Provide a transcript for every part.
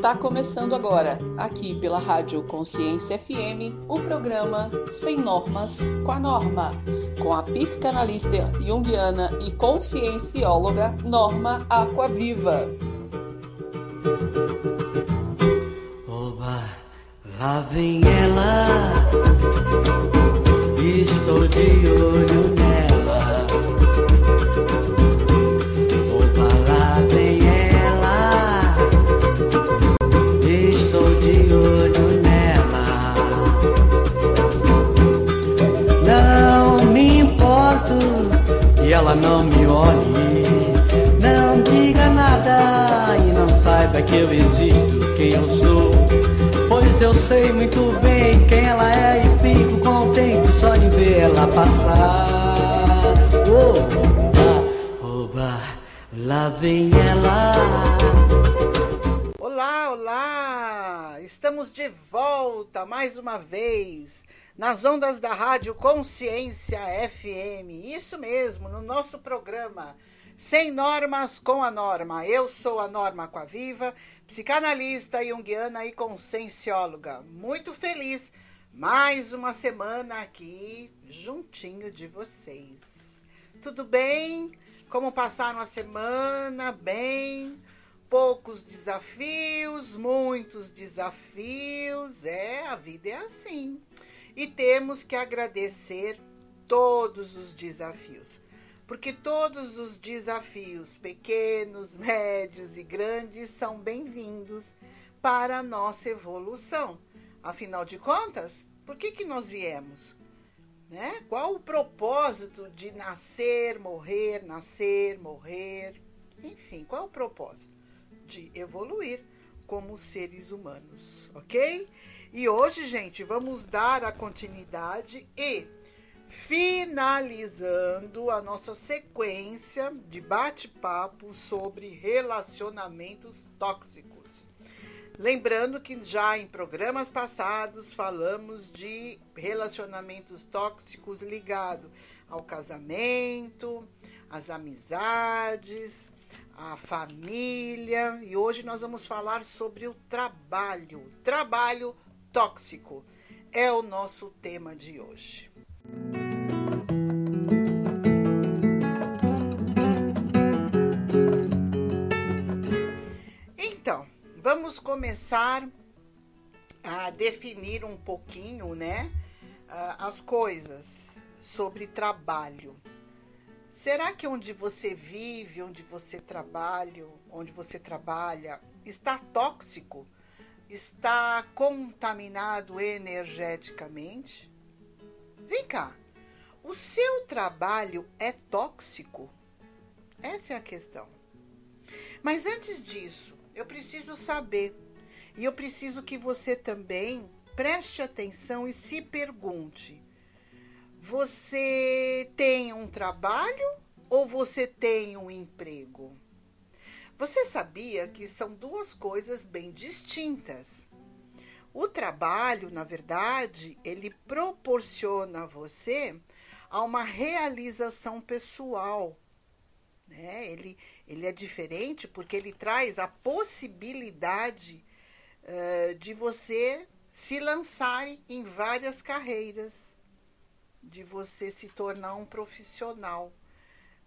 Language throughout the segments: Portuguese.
Está começando agora, aqui pela Rádio Consciência FM, o programa Sem Normas com a Norma, com a psicanalista junguiana e consciencióloga Norma Aquaviva. Oba, lá vem ela, estou de olho nela. Ela não me olhe, não diga nada e não saiba que eu existo, quem eu sou. Pois eu sei muito bem quem ela é e fico contente só de ver ela passar. Oba, oba, lá vem ela. Olá, olá! Estamos de volta mais uma vez nas ondas da Rádio Consciência FM. Isso mesmo, no nosso programa Sem Normas com a Norma. Eu sou a Norma Aquaviva, psicanalista junguiana e consciencióloga. Muito feliz mais uma semana aqui juntinho de vocês. Tudo bem? Como passaram a semana? Bem? poucos desafios, muitos desafios. É, a vida é assim. E temos que agradecer todos os desafios. Porque todos os desafios, pequenos, médios e grandes, são bem-vindos para a nossa evolução. Afinal de contas, por que, que nós viemos? Né? Qual o propósito de nascer, morrer, nascer, morrer? Enfim, qual o propósito? de evoluir como seres humanos, ok? E hoje, gente, vamos dar a continuidade e finalizando a nossa sequência de bate-papo sobre relacionamentos tóxicos. Lembrando que já em programas passados falamos de relacionamentos tóxicos ligados ao casamento, às amizades, a família e hoje nós vamos falar sobre o trabalho. Trabalho tóxico é o nosso tema de hoje. Então, vamos começar a definir um pouquinho, né, as coisas sobre trabalho. Será que onde você vive, onde você trabalha, onde você trabalha, está tóxico? Está contaminado energeticamente? Vem cá. O seu trabalho é tóxico? Essa é a questão. Mas antes disso, eu preciso saber, e eu preciso que você também preste atenção e se pergunte: você tem um trabalho ou você tem um emprego? Você sabia que são duas coisas bem distintas. O trabalho, na verdade, ele proporciona a você a uma realização pessoal. Né? Ele, ele é diferente porque ele traz a possibilidade uh, de você se lançar em várias carreiras de você se tornar um profissional,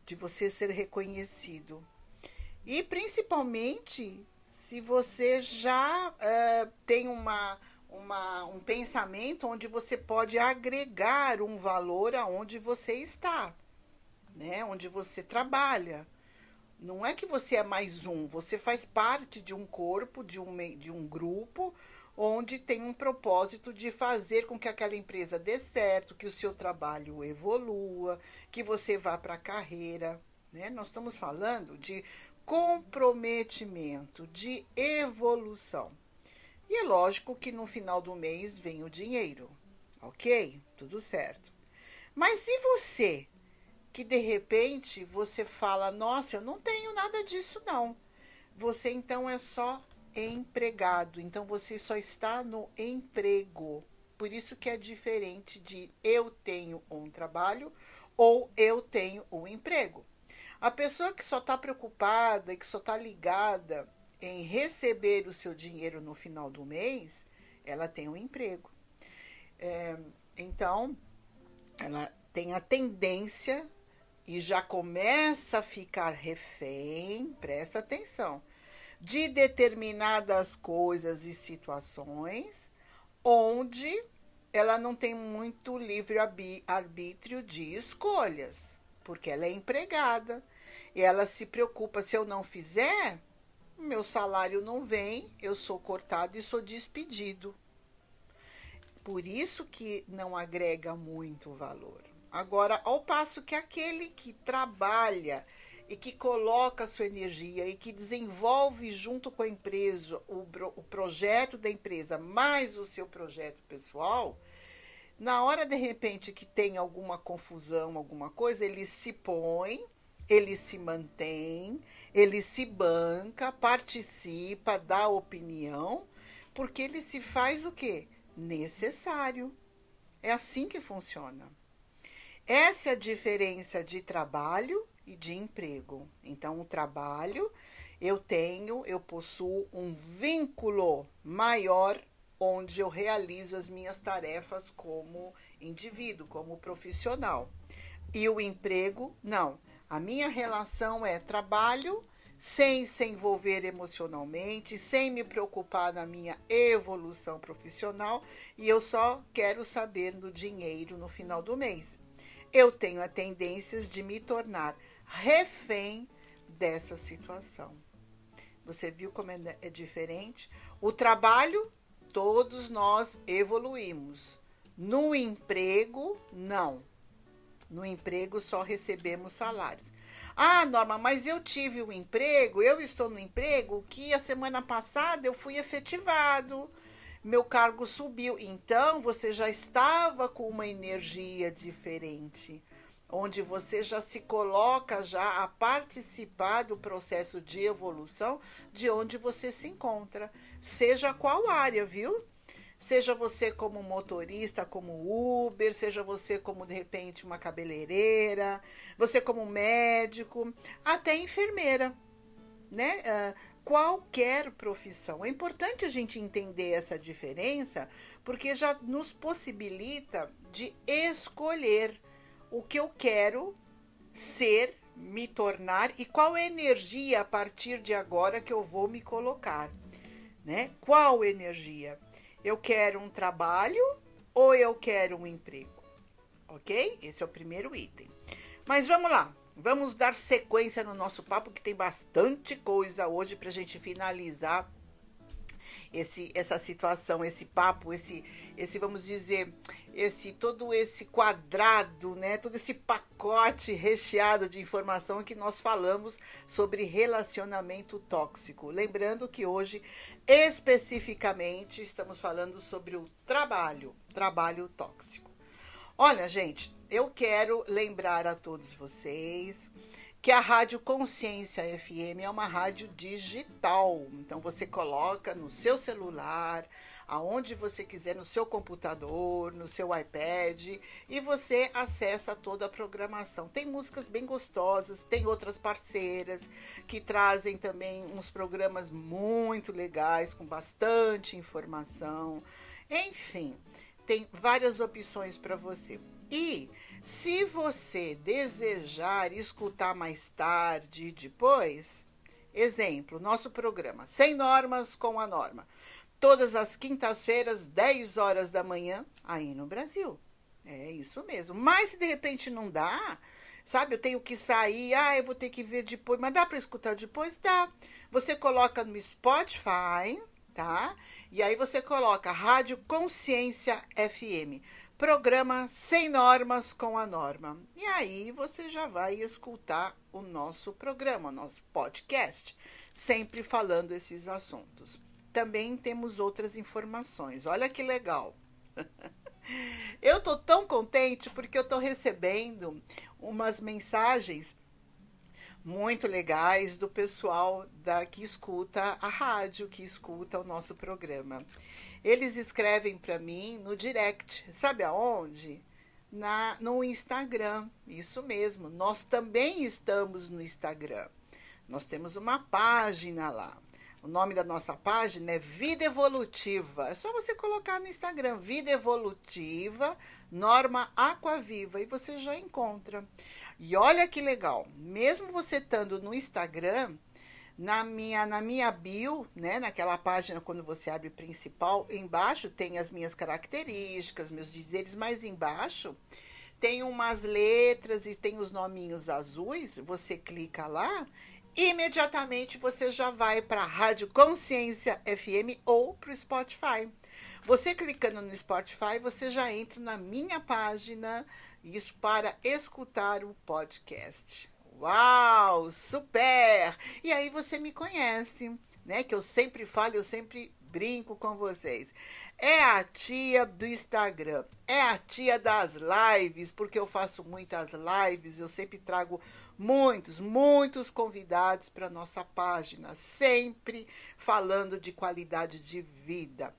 de você ser reconhecido. E principalmente se você já uh, tem uma, uma, um pensamento onde você pode agregar um valor aonde você está, né? onde você trabalha. Não é que você é mais um, você faz parte de um corpo, de um, de um grupo, onde tem um propósito de fazer com que aquela empresa dê certo, que o seu trabalho evolua, que você vá para a carreira. Né? Nós estamos falando de comprometimento, de evolução. E é lógico que no final do mês vem o dinheiro, ok? Tudo certo. Mas e você, que de repente você fala, nossa, eu não tenho nada disso não. Você então é só empregado. Então você só está no emprego. Por isso que é diferente de eu tenho um trabalho ou eu tenho um emprego. A pessoa que só está preocupada, que só está ligada em receber o seu dinheiro no final do mês, ela tem um emprego. É, então, ela tem a tendência e já começa a ficar refém, presta atenção, de determinadas coisas e situações onde ela não tem muito livre arbítrio de escolhas, porque ela é empregada e ela se preocupa se eu não fizer, meu salário não vem, eu sou cortado e sou despedido. Por isso que não agrega muito valor. Agora, ao passo que aquele que trabalha e que coloca a sua energia e que desenvolve junto com a empresa o, o projeto da empresa mais o seu projeto pessoal, na hora de repente que tem alguma confusão, alguma coisa, ele se põe, ele se mantém, ele se banca, participa, dá opinião, porque ele se faz o quê? Necessário. É assim que funciona. Essa é a diferença de trabalho e de emprego. Então, o trabalho, eu tenho, eu possuo um vínculo maior onde eu realizo as minhas tarefas como indivíduo, como profissional. E o emprego, não. A minha relação é trabalho sem se envolver emocionalmente, sem me preocupar na minha evolução profissional e eu só quero saber do dinheiro no final do mês eu tenho a tendência de me tornar refém dessa situação. Você viu como é, é diferente? O trabalho, todos nós evoluímos. No emprego, não. No emprego só recebemos salários. Ah, Norma, mas eu tive um emprego, eu estou no emprego que a semana passada eu fui efetivado meu cargo subiu. Então você já estava com uma energia diferente, onde você já se coloca já a participar do processo de evolução de onde você se encontra, seja qual área, viu? Seja você como motorista, como Uber, seja você como de repente uma cabeleireira, você como médico, até enfermeira, né? Uh, qualquer profissão. É importante a gente entender essa diferença, porque já nos possibilita de escolher o que eu quero ser, me tornar e qual energia a partir de agora que eu vou me colocar, né? Qual energia? Eu quero um trabalho ou eu quero um emprego? OK? Esse é o primeiro item. Mas vamos lá. Vamos dar sequência no nosso papo, que tem bastante coisa hoje para a gente finalizar esse, essa situação, esse papo, esse, esse, vamos dizer, esse todo esse quadrado, né? Todo esse pacote recheado de informação que nós falamos sobre relacionamento tóxico. Lembrando que hoje, especificamente, estamos falando sobre o trabalho, trabalho tóxico. Olha, gente, eu quero lembrar a todos vocês que a Rádio Consciência FM é uma rádio digital. Então você coloca no seu celular, aonde você quiser, no seu computador, no seu iPad, e você acessa toda a programação. Tem músicas bem gostosas, tem outras parceiras que trazem também uns programas muito legais, com bastante informação. Enfim, tem várias opções para você. E se você desejar escutar mais tarde depois, exemplo, nosso programa Sem Normas com a Norma, todas as quintas-feiras, 10 horas da manhã, aí no Brasil. É isso mesmo. Mas se de repente não dá, sabe, eu tenho que sair, ah, eu vou ter que ver depois, mas dá para escutar depois? Dá. Você coloca no Spotify, tá? E aí você coloca Rádio Consciência FM programa Sem Normas com a Norma. E aí você já vai escutar o nosso programa, nosso podcast, sempre falando esses assuntos. Também temos outras informações. Olha que legal. eu tô tão contente porque eu tô recebendo umas mensagens muito legais do pessoal da que escuta a rádio, que escuta o nosso programa. Eles escrevem para mim no direct, sabe aonde? Na, no Instagram. Isso mesmo, nós também estamos no Instagram. Nós temos uma página lá. O nome da nossa página é Vida Evolutiva. É só você colocar no Instagram Vida Evolutiva Norma Aquaviva e você já encontra. E olha que legal, mesmo você estando no Instagram, na minha, na minha bio, né, naquela página quando você abre principal, embaixo tem as minhas características, meus dizeres, mais embaixo tem umas letras e tem os nominhos azuis, você clica lá, imediatamente você já vai para a Rádio Consciência FM ou para o Spotify. Você clicando no Spotify, você já entra na minha página, isso para escutar o podcast. Uau, super! E aí você me conhece, né? Que eu sempre falo, eu sempre brinco com vocês. É a tia do Instagram, é a tia das lives, porque eu faço muitas lives, eu sempre trago muitos, muitos convidados para nossa página, sempre falando de qualidade de vida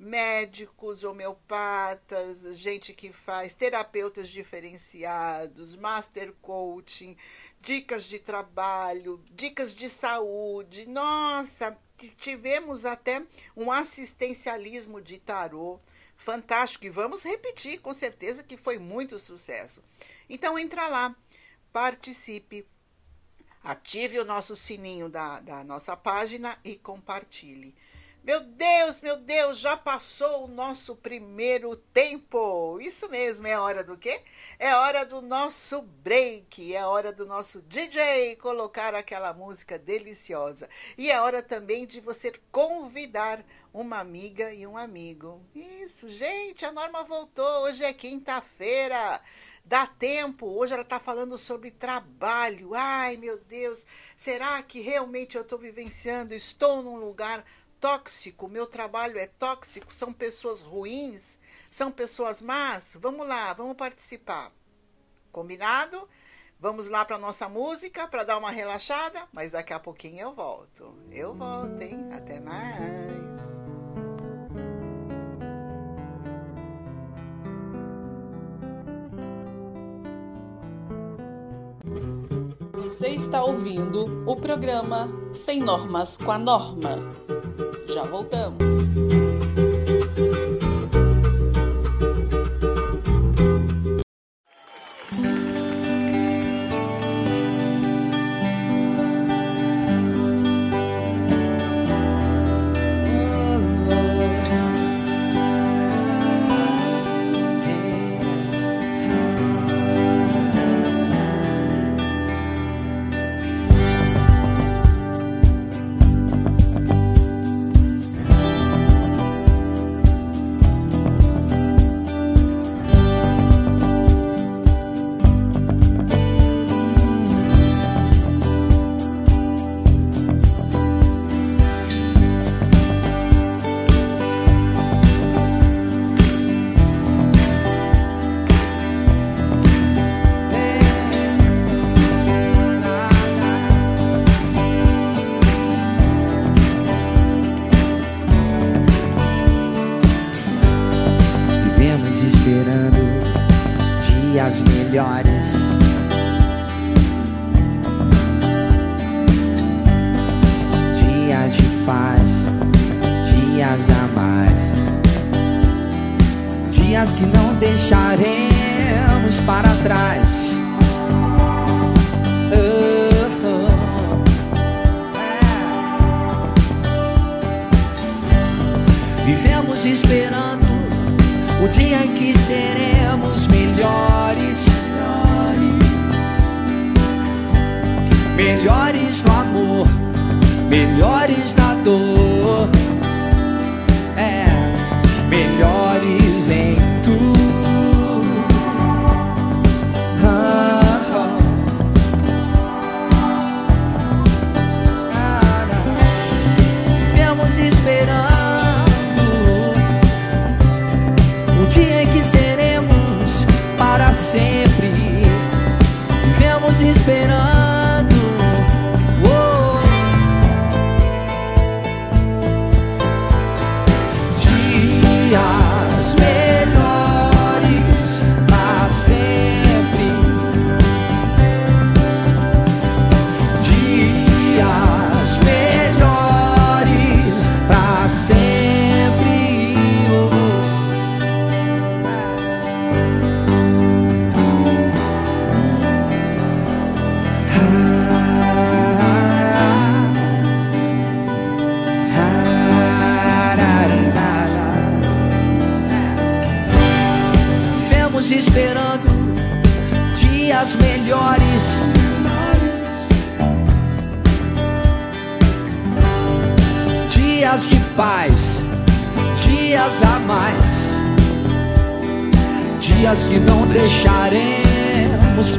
médicos, homeopatas, gente que faz terapeutas diferenciados, master coaching, dicas de trabalho, dicas de saúde. Nossa, tivemos até um assistencialismo de tarô fantástico e vamos repetir, com certeza que foi muito sucesso. Então entra lá, participe, ative o nosso sininho da, da nossa página e compartilhe. Meu Deus, meu Deus, já passou o nosso primeiro tempo. Isso mesmo, é hora do quê? É hora do nosso break, é hora do nosso DJ colocar aquela música deliciosa. E é hora também de você convidar uma amiga e um amigo. Isso, gente, a Norma voltou. Hoje é quinta-feira. Dá tempo. Hoje ela está falando sobre trabalho. Ai, meu Deus, será que realmente eu estou vivenciando? Estou num lugar tóxico, meu trabalho é tóxico, são pessoas ruins, são pessoas más. Vamos lá, vamos participar. Combinado? Vamos lá para nossa música para dar uma relaxada, mas daqui a pouquinho eu volto. Eu volto, hein? Até mais. Você está ouvindo o programa Sem Normas com a Norma. Já voltamos. que não deixaremos para trás.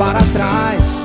Para trás.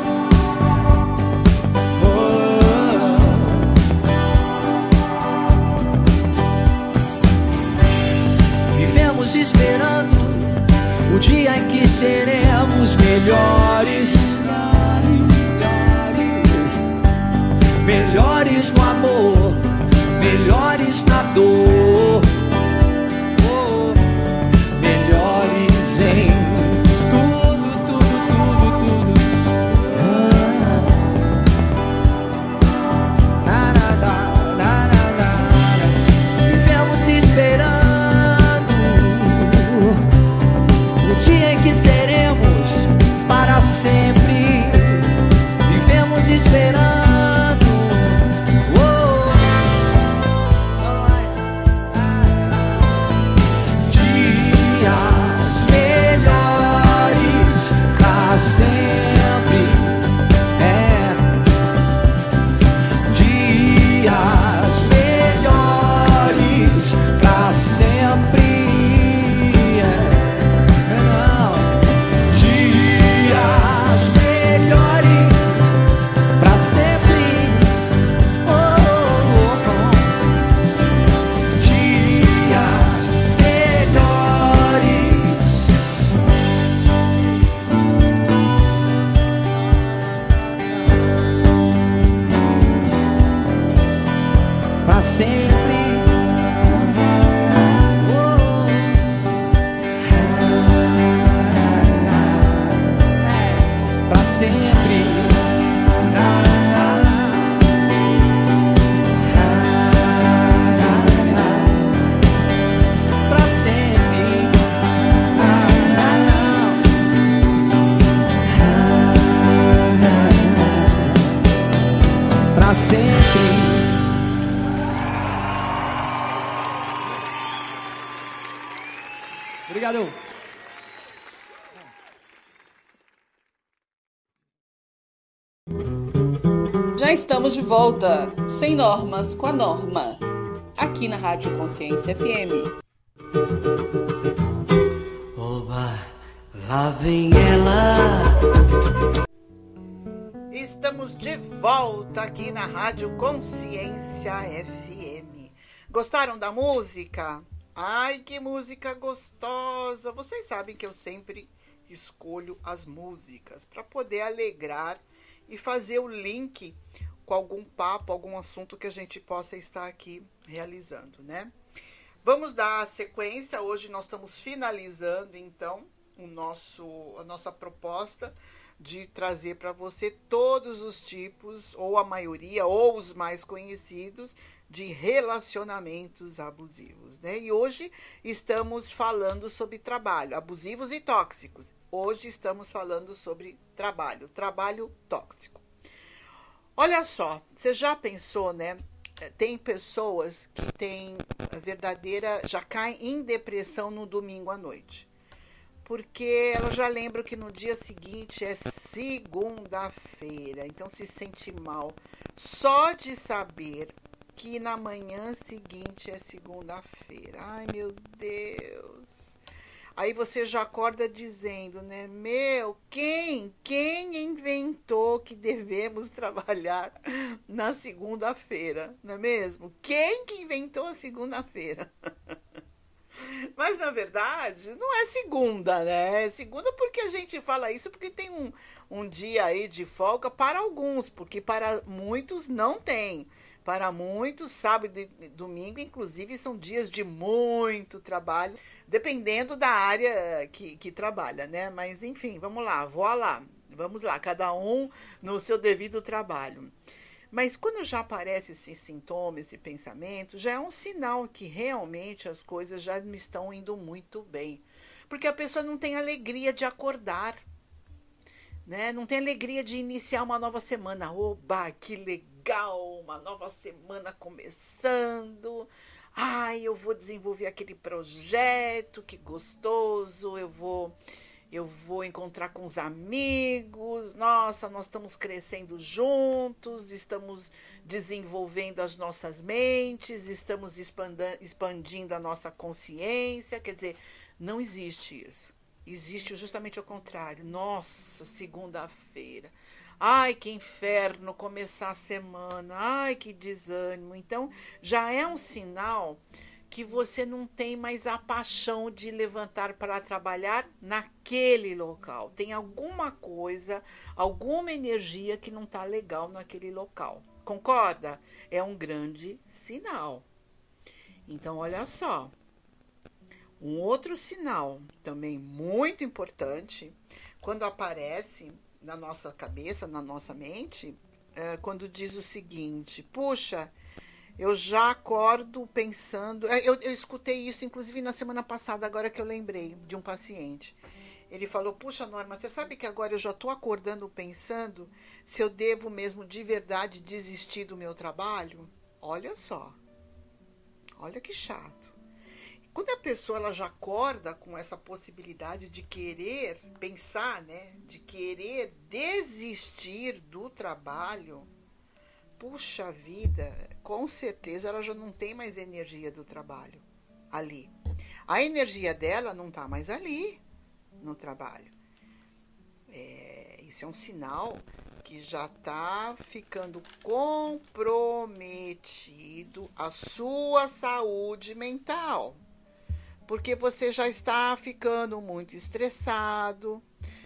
Estamos de volta, sem normas com a norma, aqui na Rádio Consciência FM. Oba, lá vem ela. Estamos de volta aqui na Rádio Consciência FM. Gostaram da música? Ai, que música gostosa! Vocês sabem que eu sempre escolho as músicas para poder alegrar e fazer o link com algum papo, algum assunto que a gente possa estar aqui realizando, né? Vamos dar sequência. Hoje nós estamos finalizando então o nosso a nossa proposta de trazer para você todos os tipos ou a maioria ou os mais conhecidos de relacionamentos abusivos, né? E hoje estamos falando sobre trabalho, abusivos e tóxicos. Hoje estamos falando sobre trabalho, trabalho tóxico. Olha só, você já pensou, né? Tem pessoas que têm verdadeira, já caem em depressão no domingo à noite. Porque ela já lembra que no dia seguinte é segunda-feira, então se sente mal só de saber que na manhã seguinte é segunda-feira. Ai, meu Deus. Aí você já acorda dizendo, né? Meu, quem? Quem inventou que devemos trabalhar na segunda-feira, não é mesmo? Quem que inventou a segunda-feira? Mas na verdade, não é segunda, né? É segunda porque a gente fala isso porque tem um, um dia aí de folga para alguns, porque para muitos não tem. Para muitos, sábado e domingo, inclusive, são dias de muito trabalho, dependendo da área que, que trabalha, né? Mas enfim, vamos lá, vou lá. Vamos lá, cada um no seu devido trabalho. Mas quando já aparecem esses sintomas e pensamentos, já é um sinal que realmente as coisas já não estão indo muito bem. Porque a pessoa não tem alegria de acordar, né? Não tem alegria de iniciar uma nova semana. Oba, que legal! Uma nova semana começando. Ai, eu vou desenvolver aquele projeto, que gostoso. Eu vou eu vou encontrar com os amigos, nossa, nós estamos crescendo juntos, estamos desenvolvendo as nossas mentes, estamos expandindo a nossa consciência. Quer dizer, não existe isso. Existe justamente o contrário. Nossa, segunda-feira. Ai, que inferno começar a semana. Ai, que desânimo. Então, já é um sinal que você não tem mais a paixão de levantar para trabalhar naquele local. Tem alguma coisa, alguma energia que não está legal naquele local. Concorda? É um grande sinal. Então, olha só. Um outro sinal também muito importante, quando aparece na nossa cabeça, na nossa mente, é quando diz o seguinte: puxa, eu já acordo pensando. É, eu, eu escutei isso, inclusive, na semana passada, agora que eu lembrei de um paciente. Ele falou: Puxa, Norma, você sabe que agora eu já estou acordando pensando se eu devo mesmo de verdade desistir do meu trabalho? Olha só. Olha que chato. Quando a pessoa ela já acorda com essa possibilidade de querer pensar, né, de querer desistir do trabalho, puxa vida, com certeza ela já não tem mais energia do trabalho ali. A energia dela não está mais ali no trabalho. É, isso é um sinal que já está ficando comprometido a sua saúde mental. Porque você já está ficando muito estressado,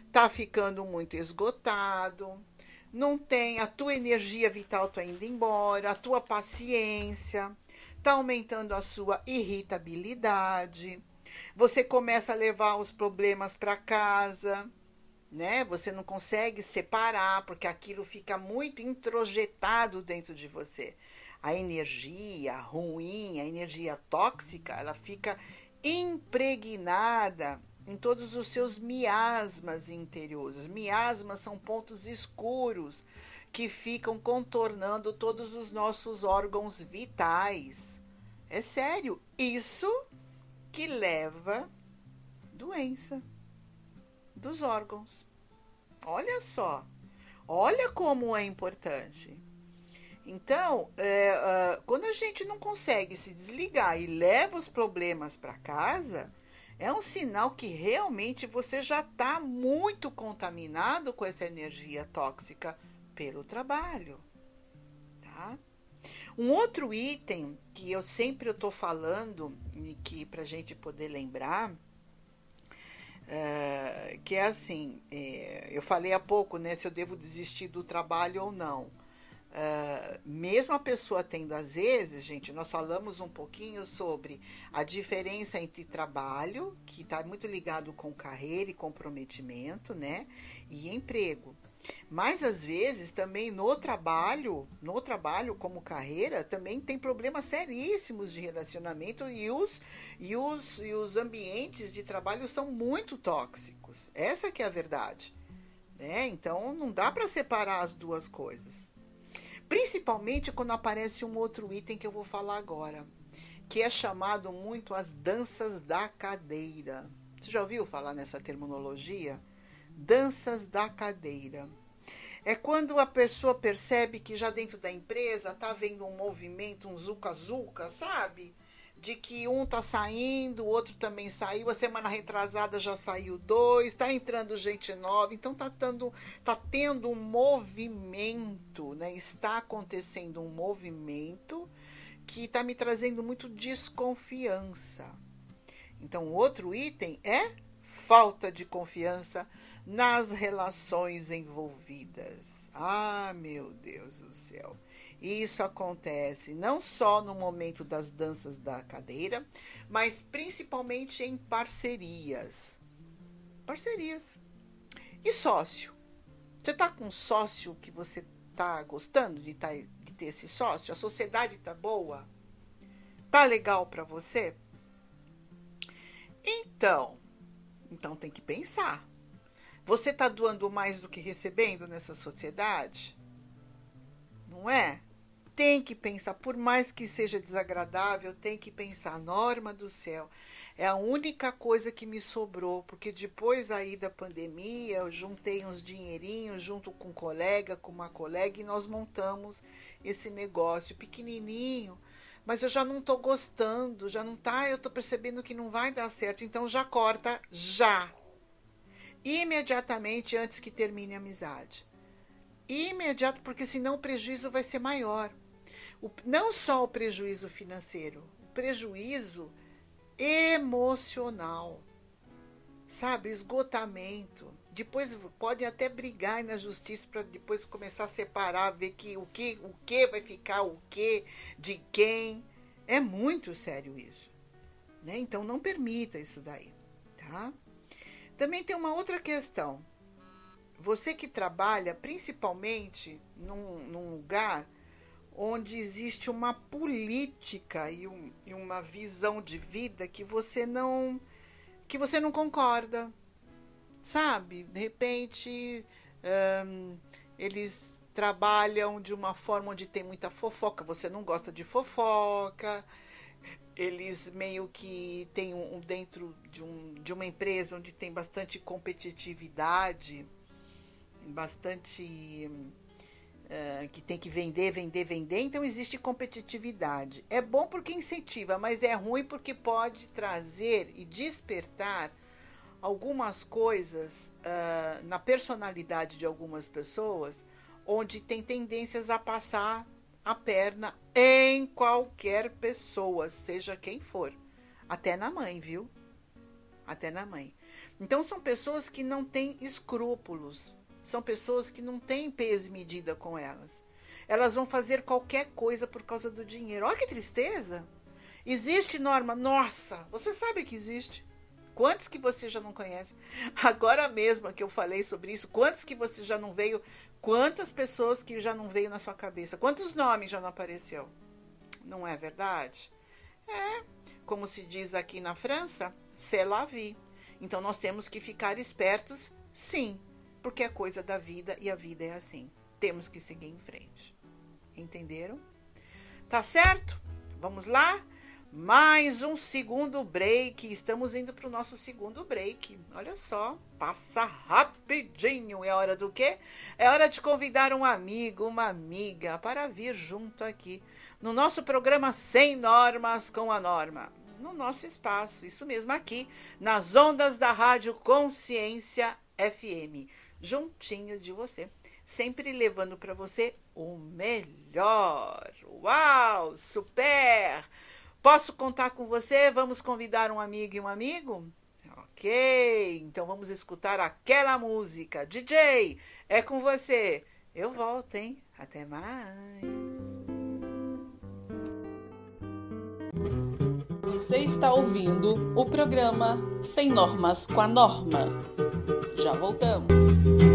está ficando muito esgotado, não tem a tua energia vital está indo embora, a tua paciência está aumentando a sua irritabilidade. Você começa a levar os problemas para casa, né? Você não consegue separar porque aquilo fica muito introjetado dentro de você. A energia ruim, a energia tóxica, ela fica impregnada em todos os seus miasmas interiores. Miasmas são pontos escuros que ficam contornando todos os nossos órgãos vitais. É sério, isso que leva doença dos órgãos. Olha só, olha como é importante. Então, é, uh, quando a gente não consegue se desligar e leva os problemas para casa, é um sinal que realmente você já está muito contaminado com essa energia tóxica pelo trabalho. Tá? Um outro item que eu sempre estou falando, e que para gente poder lembrar, é, que é assim, é, eu falei há pouco, né, se eu devo desistir do trabalho ou não. Mesmo a pessoa tendo, às vezes, gente, nós falamos um pouquinho sobre a diferença entre trabalho, que está muito ligado com carreira e comprometimento, né? E emprego. Mas às vezes também no trabalho, no trabalho como carreira, também tem problemas seríssimos de relacionamento e os, e os, e os ambientes de trabalho são muito tóxicos. Essa que é a verdade. Né? Então não dá para separar as duas coisas. Principalmente quando aparece um outro item que eu vou falar agora, que é chamado muito as danças da cadeira. Você já ouviu falar nessa terminologia? Danças da cadeira. É quando a pessoa percebe que já dentro da empresa está havendo um movimento, um zuca-zuca, sabe? De que um tá saindo, o outro também saiu, a semana retrasada já saiu dois, está entrando gente nova, então tá tendo, tá tendo um movimento, né? Está acontecendo um movimento que está me trazendo muito desconfiança. Então, outro item é falta de confiança nas relações envolvidas. Ah, meu Deus do céu. Isso acontece não só no momento das danças da cadeira, mas principalmente em parcerias. Parcerias. E sócio? Você está com um sócio que você está gostando de, tá, de ter esse sócio? A sociedade está boa? Tá legal para você? Então, então tem que pensar. Você está doando mais do que recebendo nessa sociedade? Não é? Tem que pensar, por mais que seja desagradável, tem que pensar. Norma do céu, é a única coisa que me sobrou, porque depois aí da pandemia, eu juntei uns dinheirinhos junto com um colega, com uma colega, e nós montamos esse negócio pequenininho. Mas eu já não estou gostando, já não tá, eu estou percebendo que não vai dar certo, então já corta já. Imediatamente antes que termine a amizade imediato, porque senão o prejuízo vai ser maior. O, não só o prejuízo financeiro, o prejuízo emocional, sabe? Esgotamento. Depois podem até brigar na justiça para depois começar a separar, ver que o que o que vai ficar o que de quem. É muito sério isso, né? Então não permita isso daí, tá? Também tem uma outra questão você que trabalha principalmente num, num lugar onde existe uma política e, um, e, uma visão de vida que você não que você não concorda, sabe? De repente eles trabalham de uma forma onde tem muita fofoca, você não gosta de fofoca. Eles meio que têm um, dentro de, um, de uma empresa onde tem bastante competitividade bastante uh, que tem que vender, vender, vender, então existe competitividade. É bom porque incentiva, mas é ruim porque pode trazer e despertar algumas coisas uh, na personalidade de algumas pessoas, onde tem tendências a passar a perna em qualquer pessoa, seja quem for. Até na mãe, viu? Até na mãe. Então são pessoas que não têm escrúpulos, são pessoas que não têm peso e medida com elas. Elas vão fazer qualquer coisa por causa do dinheiro. Olha que tristeza! Existe norma? Nossa, você sabe que existe. Quantos que você já não conhece? Agora mesmo que eu falei sobre isso, quantos que você já não veio? Quantas pessoas que já não veio na sua cabeça? Quantos nomes já não apareceu? Não é verdade? É, como se diz aqui na França, c'est la vie. Então nós temos que ficar espertos, sim, porque é coisa da vida e a vida é assim. Temos que seguir em frente. Entenderam? Tá certo? Vamos lá? Mais um segundo break. Estamos indo para o nosso segundo break. Olha só, passa rapidinho. É hora do quê? É hora de convidar um amigo, uma amiga para vir junto aqui no nosso programa Sem Normas com a Norma. No nosso espaço, isso mesmo, aqui, nas ondas da Rádio Consciência FM juntinho de você, sempre levando para você o melhor. Uau, super! Posso contar com você? Vamos convidar um amigo e um amigo? Ok, então vamos escutar aquela música. DJ, é com você. Eu volto, hein? Até mais. Você está ouvindo o programa Sem Normas com a Norma. Já voltamos.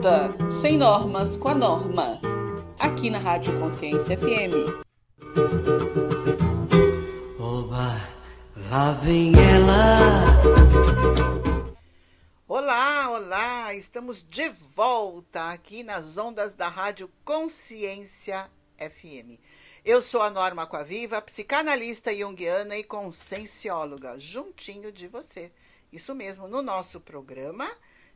Volta, sem normas com a norma, aqui na Rádio Consciência FM. Oba, lá vem ela. Olá, olá! Estamos de volta aqui nas ondas da Rádio Consciência FM. Eu sou a Norma Coaviva, psicanalista junguiana e consciencióloga, juntinho de você. Isso mesmo, no nosso programa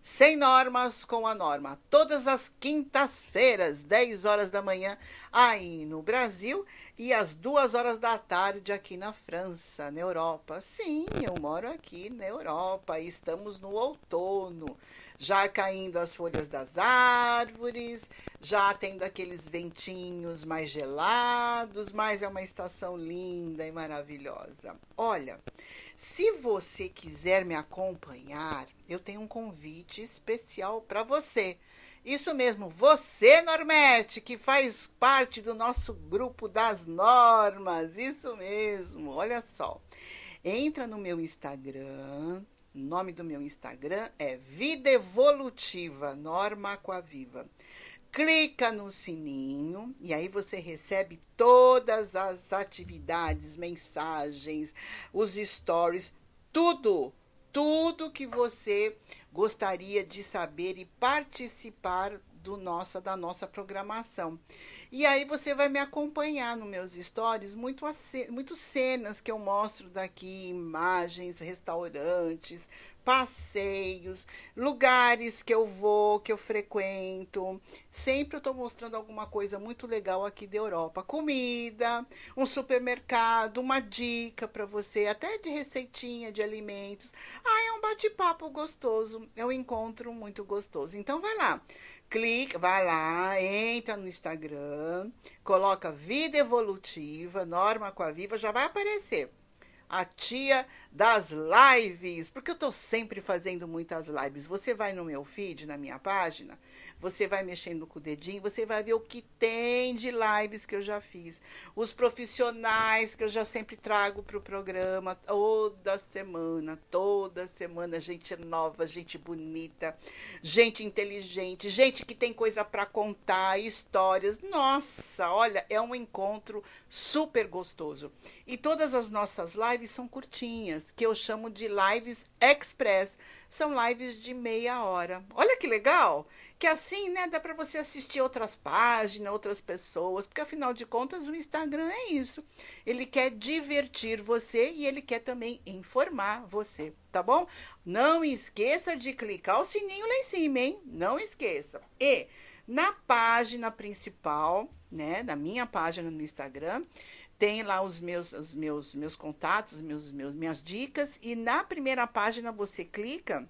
Sem Normas com a Norma, todas as quintas-feiras, 10 horas da manhã, aí no Brasil, e às 2 horas da tarde aqui na França, na Europa. Sim, eu moro aqui na Europa e estamos no outono, já caindo as folhas das árvores, já tendo aqueles ventinhos mais gelados, mas é uma estação linda e maravilhosa. Olha, se você quiser me acompanhar, eu tenho um convite especial para você. Isso mesmo, você, Normete, que faz parte do nosso grupo das normas. Isso mesmo, olha só. Entra no meu Instagram. O nome do meu Instagram é Vida Evolutiva Norma Aquaviva. Clica no sininho e aí você recebe todas as atividades, mensagens, os stories, tudo, tudo que você gostaria de saber e participar do nossa da nossa programação. E aí você vai me acompanhar nos meus stories, muito, muito cenas que eu mostro daqui, imagens, restaurantes, passeios, lugares que eu vou, que eu frequento. Sempre eu estou mostrando alguma coisa muito legal aqui da Europa. Comida, um supermercado, uma dica para você, até de receitinha de alimentos. Ah, é um bate-papo gostoso, é um encontro muito gostoso. Então vai lá, clica, vai lá, entra no Instagram, coloca Vida Evolutiva, Norma com a Viva, já vai aparecer a tia das lives, porque eu estou sempre fazendo muitas lives. Você vai no meu feed, na minha página, você vai mexendo com o dedinho, você vai ver o que tem de lives que eu já fiz. Os profissionais que eu já sempre trago para o programa, toda semana, toda semana, gente nova, gente bonita, gente inteligente, gente que tem coisa para contar, histórias. Nossa, olha, é um encontro super gostoso. E todas as nossas lives são curtinhas, que eu chamo de lives express. São lives de meia hora. Olha que legal! Que assim, né, dá para você assistir outras páginas, outras pessoas, porque afinal de contas o Instagram é isso. Ele quer divertir você e ele quer também informar você, tá bom? Não esqueça de clicar o sininho lá em cima, hein? Não esqueça. E na página principal, né, na minha página no Instagram, tem lá os meus, os meus, meus contatos, meus, meus, minhas dicas, e na primeira página você clica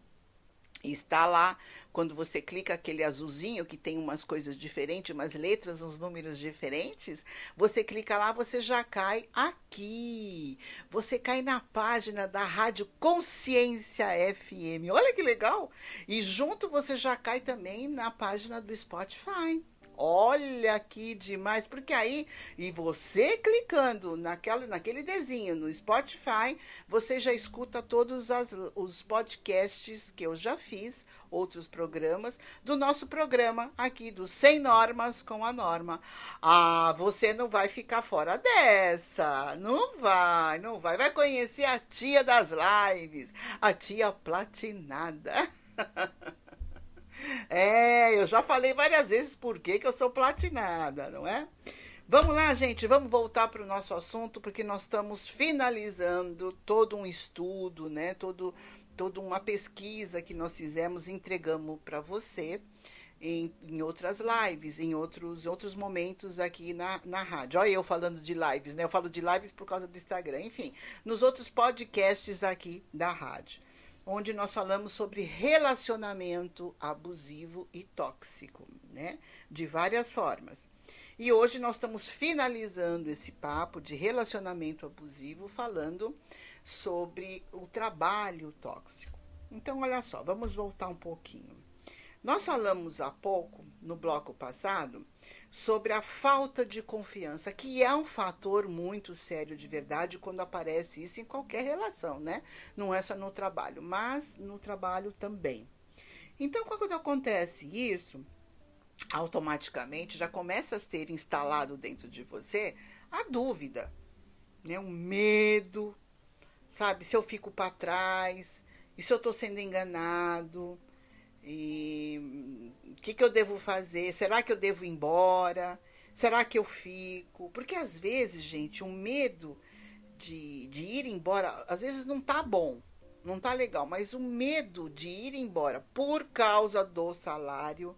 está lá, quando você clica aquele azulzinho que tem umas coisas diferentes, umas letras, uns números diferentes, você clica lá, você já cai aqui. Você cai na página da Rádio Consciência FM. Olha que legal! E junto você já cai também na página do Spotify. Olha que demais, porque aí, e você clicando naquela, naquele desenho no Spotify, você já escuta todos as, os podcasts que eu já fiz, outros programas, do nosso programa aqui do Sem Normas com a Norma. Ah, você não vai ficar fora dessa, não vai, não vai. Vai conhecer a tia das lives, a tia platinada. É, eu já falei várias vezes por que, eu sou platinada, não é? Vamos lá, gente, vamos voltar para o nosso assunto, porque nós estamos finalizando todo um estudo, né? Todo, toda uma pesquisa que nós fizemos entregamos para você em, em, outras lives, em outros, outros momentos aqui na, na rádio. Olha eu falando de lives, né? Eu falo de lives por causa do Instagram. Enfim, nos outros podcasts aqui da rádio, onde nós falamos sobre relacionamento abusivo e tóxico, né? De várias formas. E hoje nós estamos finalizando esse papo de relacionamento abusivo falando sobre o trabalho tóxico. Então, olha só, vamos voltar um pouquinho. Nós falamos há pouco, no bloco passado, sobre a falta de confiança, que é um fator muito sério de verdade quando aparece isso em qualquer relação, né? Não é só no trabalho, mas no trabalho também. Então, quando acontece isso, automaticamente já começa a ter instalado dentro de você a dúvida, né? um medo, sabe? Se eu fico para trás, e se eu estou sendo enganado, e o que, que eu devo fazer? Será que eu devo ir embora? Será que eu fico? Porque às vezes, gente, o um medo de, de ir embora, às vezes não tá bom, não tá legal, mas o medo de ir embora por causa do salário,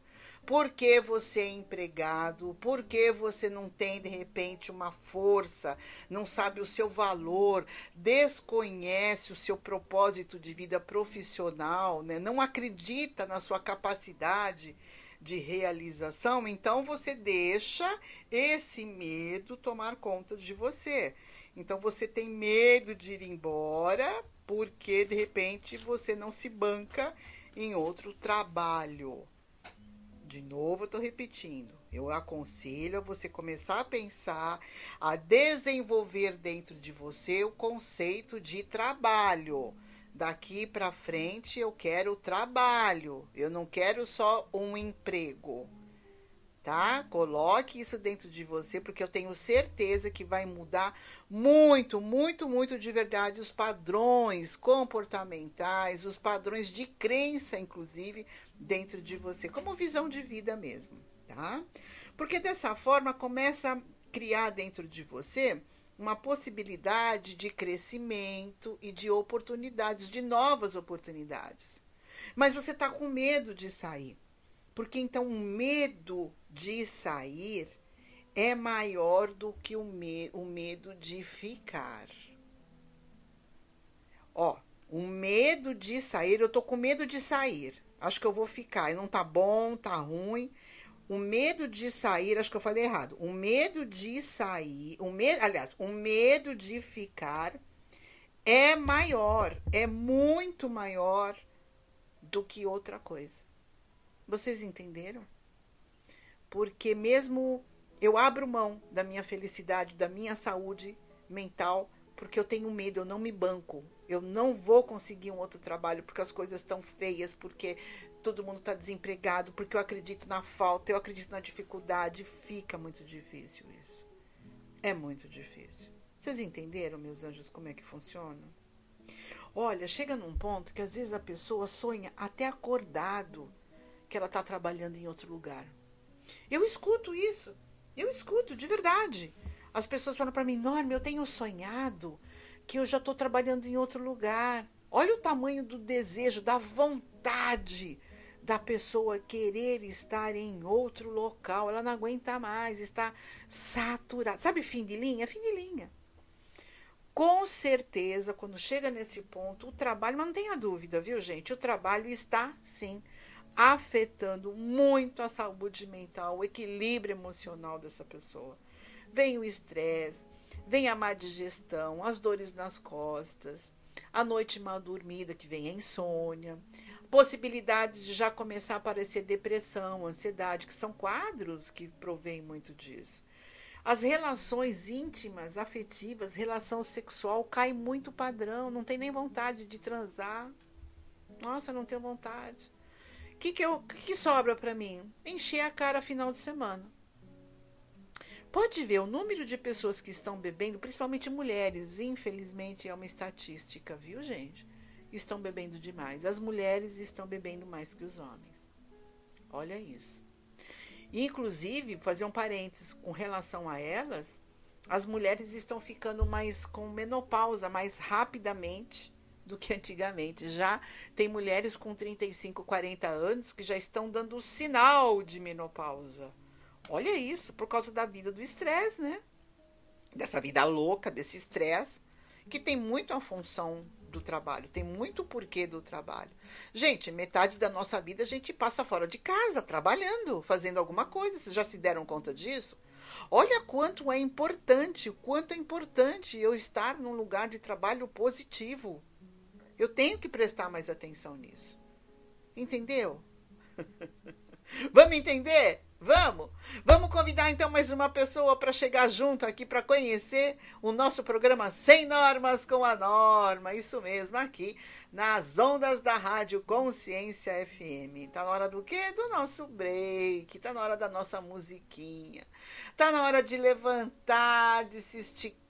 por que você é empregado? Por que você não tem, de repente, uma força? Não sabe o seu valor? Desconhece o seu propósito de vida profissional? Né? Não acredita na sua capacidade de realização? Então, você deixa esse medo tomar conta de você. Então, você tem medo de ir embora porque, de repente, você não se banca em outro trabalho. De novo, eu estou repetindo. Eu aconselho a você começar a pensar, a desenvolver dentro de você o conceito de trabalho. Daqui para frente eu quero trabalho. Eu não quero só um emprego tá? Coloque isso dentro de você, porque eu tenho certeza que vai mudar muito, muito, muito de verdade os padrões comportamentais, os padrões de crença, inclusive, dentro de você, como visão de vida mesmo, tá? Porque dessa forma começa a criar dentro de você uma possibilidade de crescimento e de oportunidades, de novas oportunidades. Mas você está com medo de sair. Porque então o medo de sair é maior do que o, me o medo de ficar. Ó, o medo de sair, eu tô com medo de sair. Acho que eu vou ficar. Não tá bom, tá ruim. O medo de sair, acho que eu falei errado. O medo de sair, o medo, aliás, o medo de ficar é maior, é muito maior do que outra coisa. Vocês entenderam? porque mesmo eu abro mão da minha felicidade, da minha saúde mental, porque eu tenho medo, eu não me banco. Eu não vou conseguir um outro trabalho porque as coisas estão feias, porque todo mundo está desempregado, porque eu acredito na falta, eu acredito na dificuldade. Fica muito difícil isso. É muito difícil. Vocês entenderam, meus anjos, como é que funciona? Olha, chega num ponto que às vezes a pessoa sonha até acordado que ela está trabalhando em outro lugar. Eu escuto isso. Eu escuto, de verdade. As pessoas falam para mim, Norma, eu tenho sonhado que eu já estou trabalhando em outro lugar. Olha o tamanho do desejo, da vontade da pessoa querer estar em outro local. Ela não aguenta mais, está saturada. Sabe fim de linha? Fim de linha. Com certeza, quando chega nesse ponto, o trabalho, mas não tenha dúvida, viu, gente? O trabalho está, sim, afetando muito a saúde mental, o equilíbrio emocional dessa pessoa. Vem o estresse, vem a má digestão, as dores nas costas, a noite mal dormida, que vem a insônia, possibilidades de já começar a aparecer depressão, ansiedade, que são quadros que provêm muito disso. As relações íntimas, afetivas, relação sexual cai muito padrão, não tem nem vontade de transar. Nossa, não tenho vontade. O que, que, que, que sobra para mim? Encher a cara final de semana. Pode ver o número de pessoas que estão bebendo, principalmente mulheres, infelizmente é uma estatística, viu, gente? Estão bebendo demais. As mulheres estão bebendo mais que os homens. Olha isso. Inclusive, fazer um parênteses com relação a elas, as mulheres estão ficando mais com menopausa mais rapidamente do que antigamente. Já tem mulheres com 35, 40 anos que já estão dando sinal de menopausa. Olha isso, por causa da vida do estresse, né? Dessa vida louca, desse estresse, que tem muito a função do trabalho, tem muito porquê do trabalho. Gente, metade da nossa vida a gente passa fora de casa, trabalhando, fazendo alguma coisa. Vocês já se deram conta disso? Olha quanto é importante, quanto é importante eu estar num lugar de trabalho positivo. Eu tenho que prestar mais atenção nisso. Entendeu? Vamos entender? Vamos? Vamos convidar então mais uma pessoa para chegar junto aqui para conhecer o nosso programa Sem Normas com a Norma. Isso mesmo, aqui nas ondas da Rádio Consciência FM. Tá na hora do quê? Do nosso break. Tá na hora da nossa musiquinha. Tá na hora de levantar, de se esticar,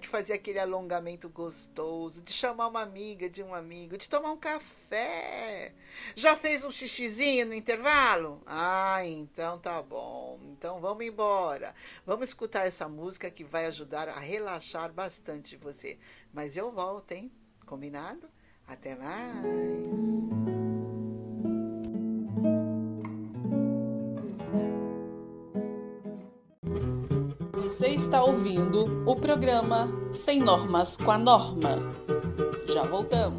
de fazer aquele alongamento gostoso, de chamar uma amiga de um amigo, de tomar um café. Já fez um xixizinho no intervalo? Ah, então tá bom. Então vamos embora. Vamos escutar essa música que vai ajudar a relaxar bastante você. Mas eu volto, hein? Combinado? Até mais. Você está ouvindo o programa Sem Normas com a Norma. Já voltamos.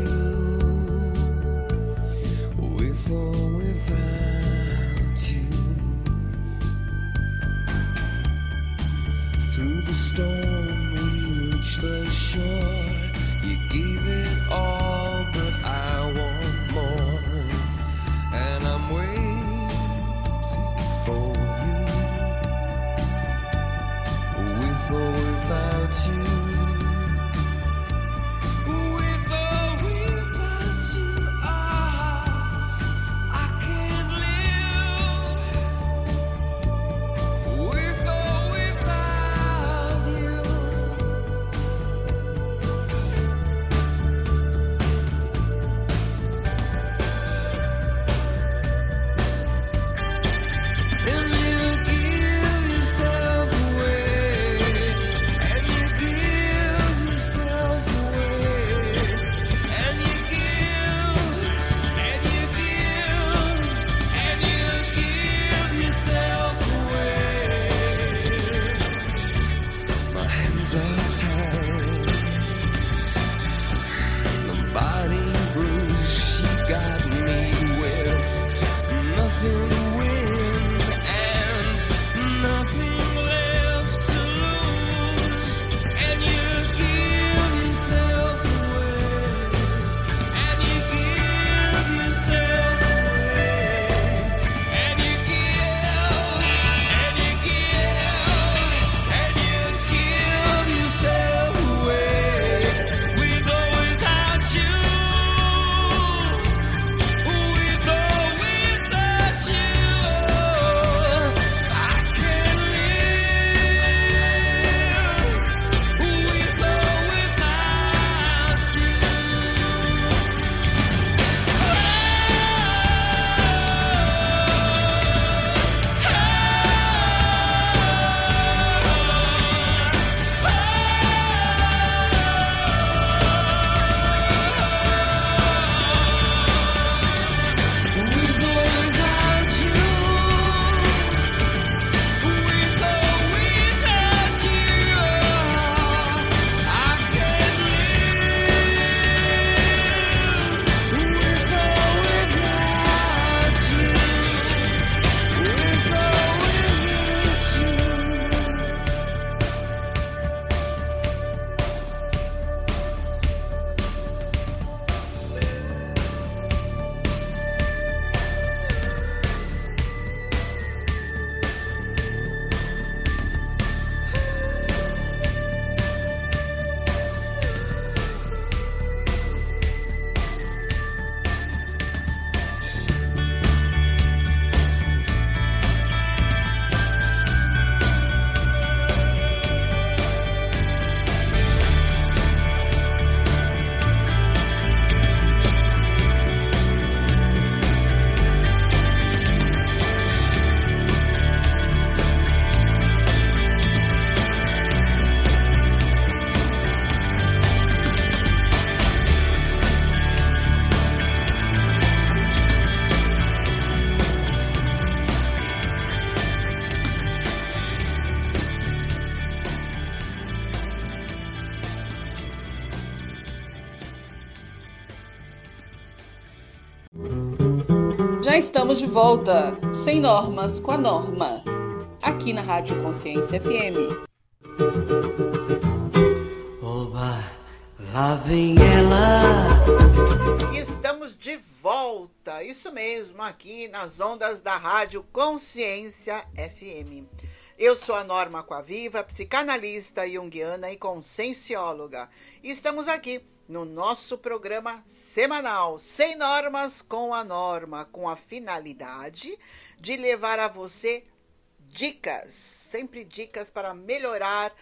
Estamos de volta, sem normas com a norma, aqui na Rádio Consciência FM. Oba, lá vem ela. E estamos de volta, isso mesmo, aqui nas ondas da Rádio Consciência FM. Eu sou a Norma Aquaviva, psicanalista junguiana e consciencióloga. E estamos aqui no nosso programa semanal Sem Normas com a Norma, com a finalidade de levar a você dicas, sempre dicas para melhorar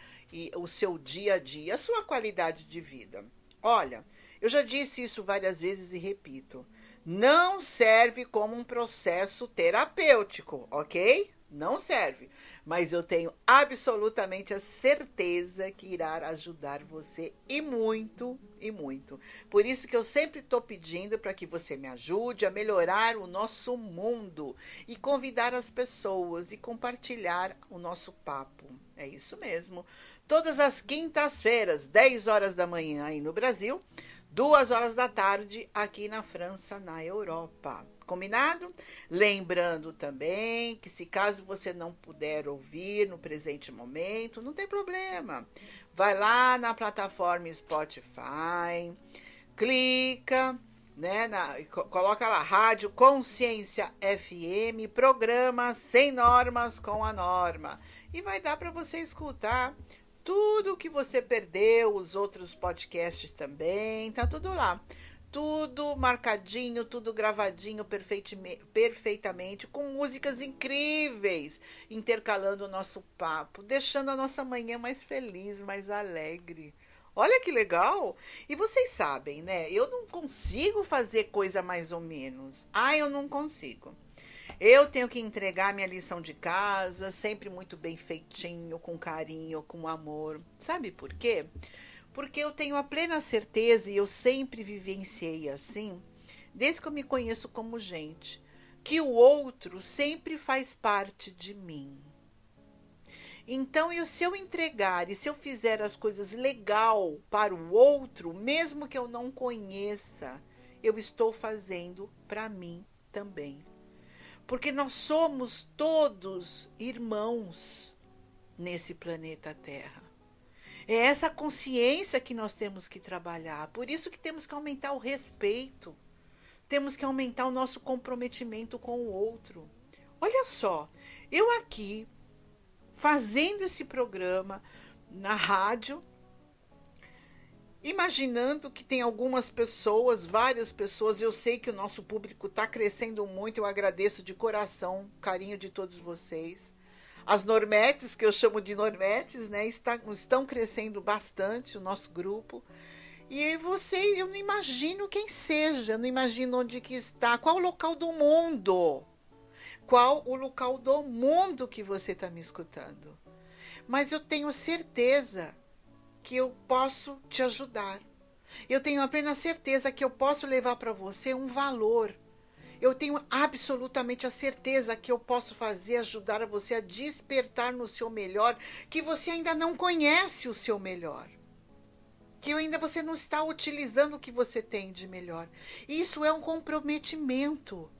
o seu dia a dia, a sua qualidade de vida. Olha, eu já disse isso várias vezes e repito. Não serve como um processo terapêutico, ok? Não serve mas eu tenho absolutamente a certeza que irá ajudar você e muito, e muito. Por isso que eu sempre estou pedindo para que você me ajude a melhorar o nosso mundo e convidar as pessoas e compartilhar o nosso papo. É isso mesmo. Todas as quintas-feiras, 10 horas da manhã aí no Brasil, 2 horas da tarde aqui na França, na Europa. Combinado? Lembrando também que se caso você não puder ouvir no presente momento, não tem problema. Vai lá na plataforma Spotify, clica, né, na, coloca lá Rádio Consciência FM, programa Sem Normas com a Norma. E vai dar para você escutar tudo que você perdeu, os outros podcasts também, tá tudo lá tudo marcadinho, tudo gravadinho perfeitamente, com músicas incríveis, intercalando o nosso papo, deixando a nossa manhã mais feliz, mais alegre. Olha que legal! E vocês sabem, né? Eu não consigo fazer coisa mais ou menos. Ah, eu não consigo. Eu tenho que entregar minha lição de casa, sempre muito bem feitinho, com carinho, com amor. Sabe por quê? porque eu tenho a plena certeza, e eu sempre vivenciei assim, desde que eu me conheço como gente, que o outro sempre faz parte de mim. Então, eu, se eu entregar e se eu fizer as coisas legal para o outro, mesmo que eu não conheça, eu estou fazendo para mim também. Porque nós somos todos irmãos nesse planeta Terra. É essa consciência que nós temos que trabalhar. Por isso que temos que aumentar o respeito. Temos que aumentar o nosso comprometimento com o outro. Olha só, eu aqui fazendo esse programa na rádio, imaginando que tem algumas pessoas, várias pessoas, eu sei que o nosso público está crescendo muito, eu agradeço de coração o carinho de todos vocês. As normetes, que eu chamo de normetes, né, está, estão crescendo bastante, o nosso grupo. E você, eu não imagino quem seja, não imagino onde que está, qual o local do mundo. Qual o local do mundo que você está me escutando. Mas eu tenho certeza que eu posso te ajudar. Eu tenho a plena certeza que eu posso levar para você um valor eu tenho absolutamente a certeza que eu posso fazer, ajudar a você a despertar no seu melhor, que você ainda não conhece o seu melhor. Que ainda você não está utilizando o que você tem de melhor. Isso é um comprometimento.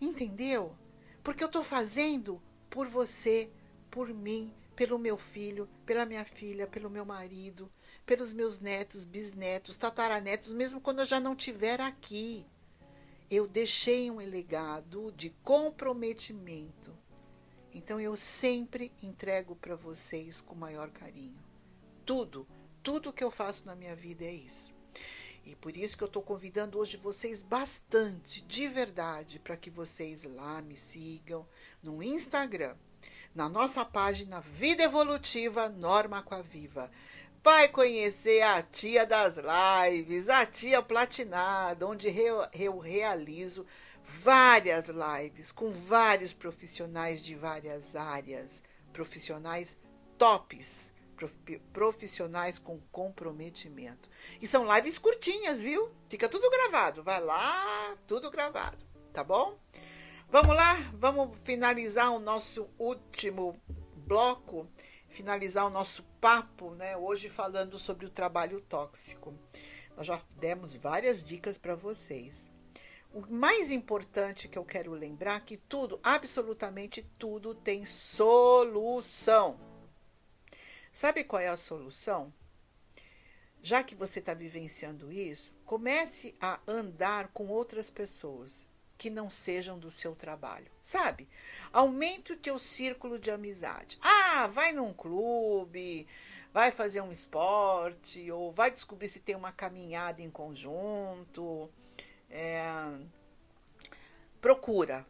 Entendeu? Porque eu estou fazendo por você, por mim, pelo meu filho, pela minha filha, pelo meu marido, pelos meus netos, bisnetos, tataranetos, mesmo quando eu já não estiver aqui eu deixei um legado de comprometimento. Então eu sempre entrego para vocês com maior carinho. Tudo, tudo que eu faço na minha vida é isso. E por isso que eu estou convidando hoje vocês bastante, de verdade, para que vocês lá me sigam no Instagram, na nossa página Vida Evolutiva Norma Aquaviva vai conhecer a tia das lives, a tia platinada, onde eu realizo várias lives com vários profissionais de várias áreas, profissionais tops, profissionais com comprometimento. E são lives curtinhas, viu? Fica tudo gravado, vai lá, tudo gravado, tá bom? Vamos lá, vamos finalizar o nosso último bloco finalizar o nosso papo, né, hoje falando sobre o trabalho tóxico. Nós já demos várias dicas para vocês. o mais importante que eu quero lembrar é que tudo, absolutamente tudo, tem solução. Sabe qual é a solução? Já que você está vivenciando isso, comece a andar com outras pessoas que não sejam do seu trabalho. Sabe? Aumente o teu círculo de amizade. Ah, vai num clube, vai fazer um esporte, ou vai descobrir se tem uma caminhada em conjunto é, procura.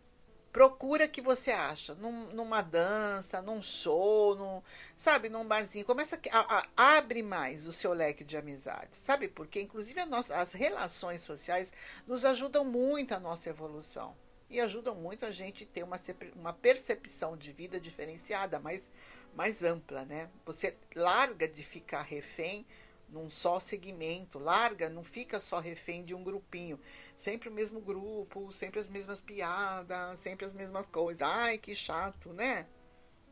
Procura que você acha. Num, numa dança, num show, num, sabe, num barzinho. Começa a, a, abre mais o seu leque de amizade. Sabe por quê? Inclusive nossa, as relações sociais nos ajudam muito a nossa evolução. E ajudam muito a gente ter uma, uma percepção de vida diferenciada, mais, mais ampla, né? Você larga de ficar refém num só segmento, larga, não fica só refém de um grupinho. Sempre o mesmo grupo, sempre as mesmas piadas, sempre as mesmas coisas. Ai, que chato, né?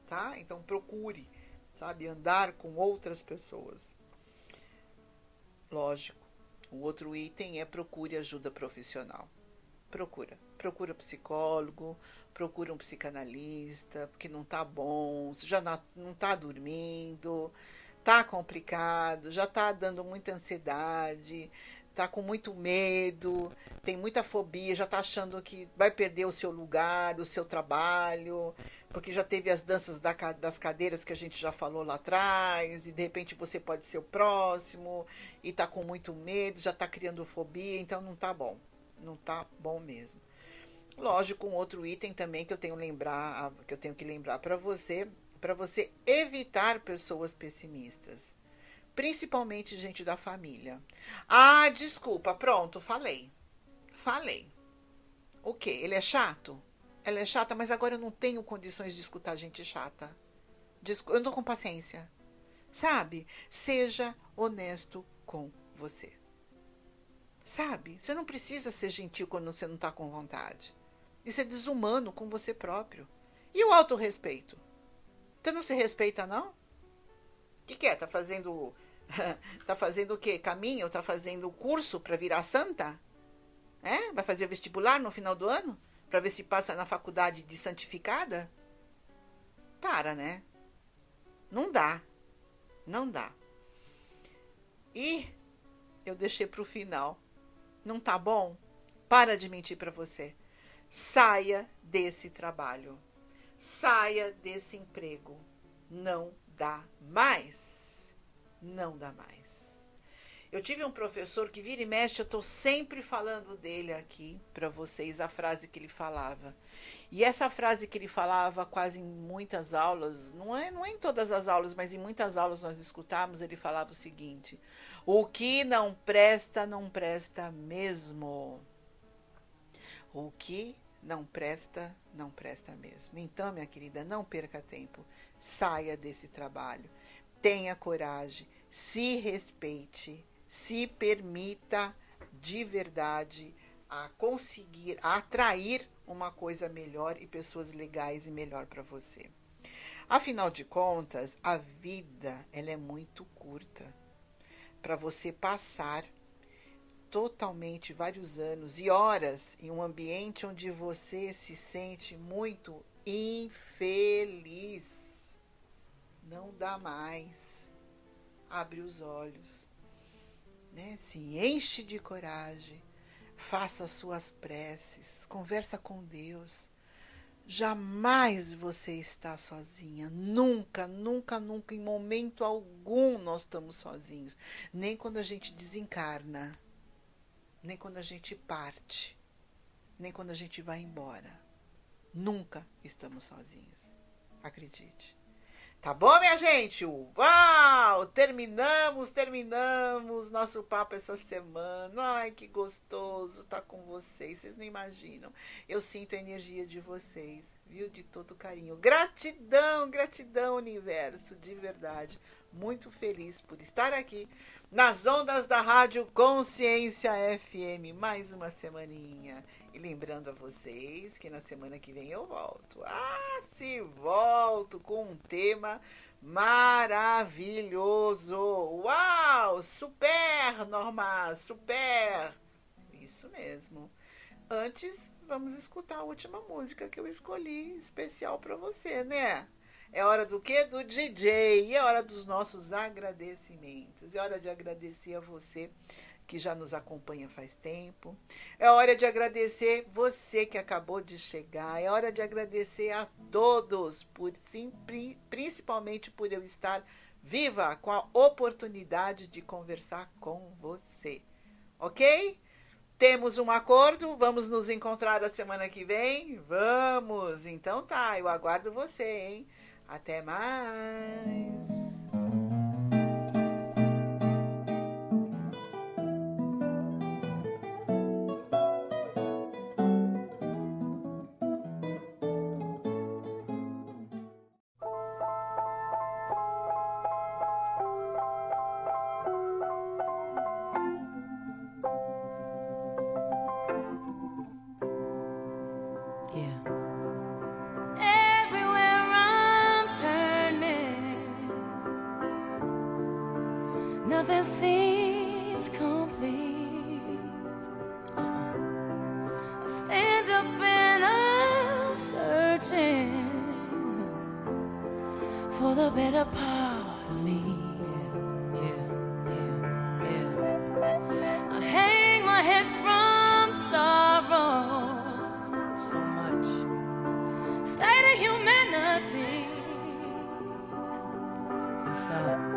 Tá? Então procure, sabe, andar com outras pessoas. Lógico. O outro item é procure ajuda profissional. Procura. Procura psicólogo, procura um psicanalista, porque não tá bom, já não tá dormindo, tá complicado, já tá dando muita ansiedade, tá com muito medo, tem muita fobia, já tá achando que vai perder o seu lugar, o seu trabalho, porque já teve as danças das cadeiras que a gente já falou lá atrás, e de repente você pode ser o próximo, e tá com muito medo, já tá criando fobia, então não tá bom. Não tá bom mesmo. Lógico, um outro item também que eu tenho lembrar, que eu tenho que lembrar para você para você evitar pessoas pessimistas, principalmente gente da família. Ah, desculpa, pronto, falei. Falei. O quê? Ele é chato? Ela é chata, mas agora eu não tenho condições de escutar gente chata. Eu não tô com paciência. Sabe? Seja honesto com você. Sabe? Você não precisa ser gentil quando você não está com vontade. Isso é desumano com você próprio. E o autorrespeito? Você não se respeita, não? O que, que é? Tá fazendo. tá fazendo o quê? Caminho? Tá fazendo curso para virar santa? É? Vai fazer vestibular no final do ano? Para ver se passa na faculdade de santificada? Para, né? Não dá. Não dá. E eu deixei para o final. Não tá bom? Para de mentir para você. Saia desse trabalho. Saia desse emprego. Não dá mais. Não dá mais. Eu tive um professor que vira e mexe, eu estou sempre falando dele aqui para vocês, a frase que ele falava. E essa frase que ele falava quase em muitas aulas, não é, não é em todas as aulas, mas em muitas aulas nós escutamos, ele falava o seguinte: O que não presta, não presta mesmo. O que não presta, não presta mesmo. Então, minha querida, não perca tempo. Saia desse trabalho. Tenha coragem, se respeite, se permita de verdade a conseguir a atrair uma coisa melhor e pessoas legais e melhor para você. Afinal de contas, a vida ela é muito curta para você passar totalmente vários anos e horas em um ambiente onde você se sente muito infeliz. Não dá mais. Abre os olhos, né? Se enche de coragem, faça suas preces, conversa com Deus. Jamais você está sozinha. Nunca, nunca, nunca, em momento algum nós estamos sozinhos. Nem quando a gente desencarna nem quando a gente parte, nem quando a gente vai embora. Nunca estamos sozinhos. Acredite. Tá bom, minha gente? Uau! Terminamos, terminamos nosso papo essa semana. Ai, que gostoso estar tá com vocês. Vocês não imaginam. Eu sinto a energia de vocês, viu? De todo carinho. Gratidão, gratidão, universo, de verdade. Muito feliz por estar aqui nas ondas da Rádio Consciência FM, mais uma semaninha. E lembrando a vocês que na semana que vem eu volto. Ah, se volto com um tema maravilhoso. Uau! Super, Norma, super. Isso mesmo. Antes, vamos escutar a última música que eu escolhi especial para você, né? É hora do quê? Do DJ. E é hora dos nossos agradecimentos. É hora de agradecer a você que já nos acompanha faz tempo. É hora de agradecer você que acabou de chegar. É hora de agradecer a todos, por sim, principalmente por eu estar viva com a oportunidade de conversar com você. OK? Temos um acordo? Vamos nos encontrar a semana que vem? Vamos! Então tá, eu aguardo você, hein? Até mais! for the better part of me. Yeah, yeah, yeah, I hang my head from sorrow so much. State of humanity. What's?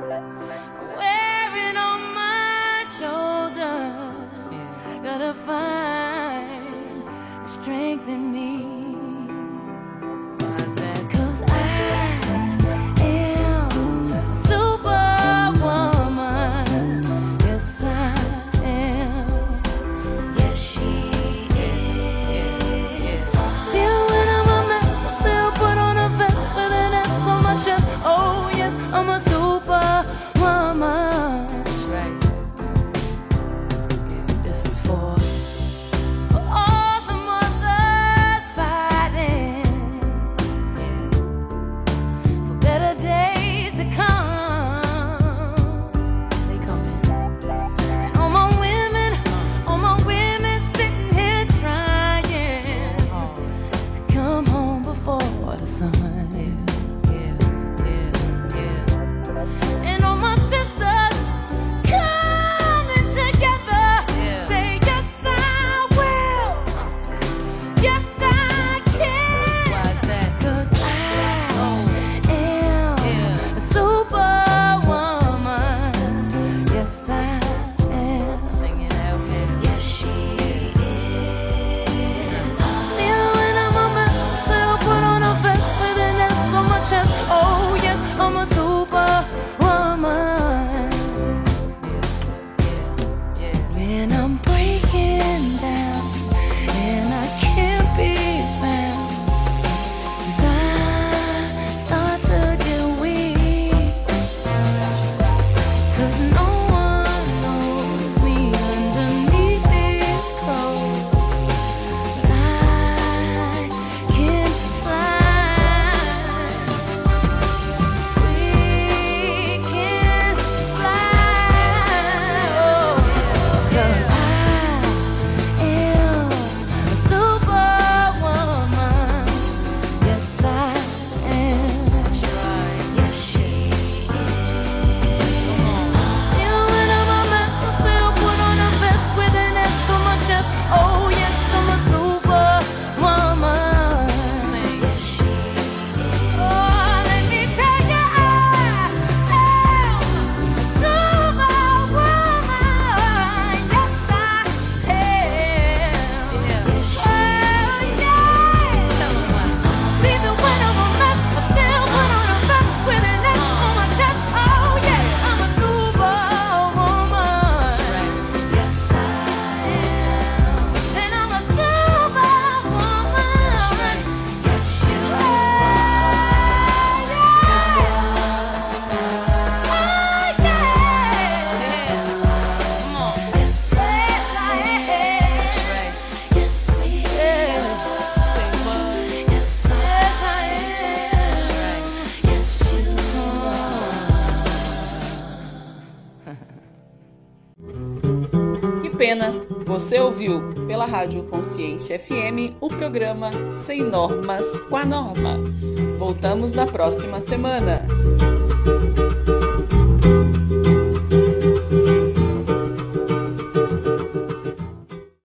Consciência FM o programa Sem Normas com a Norma. Voltamos na próxima semana.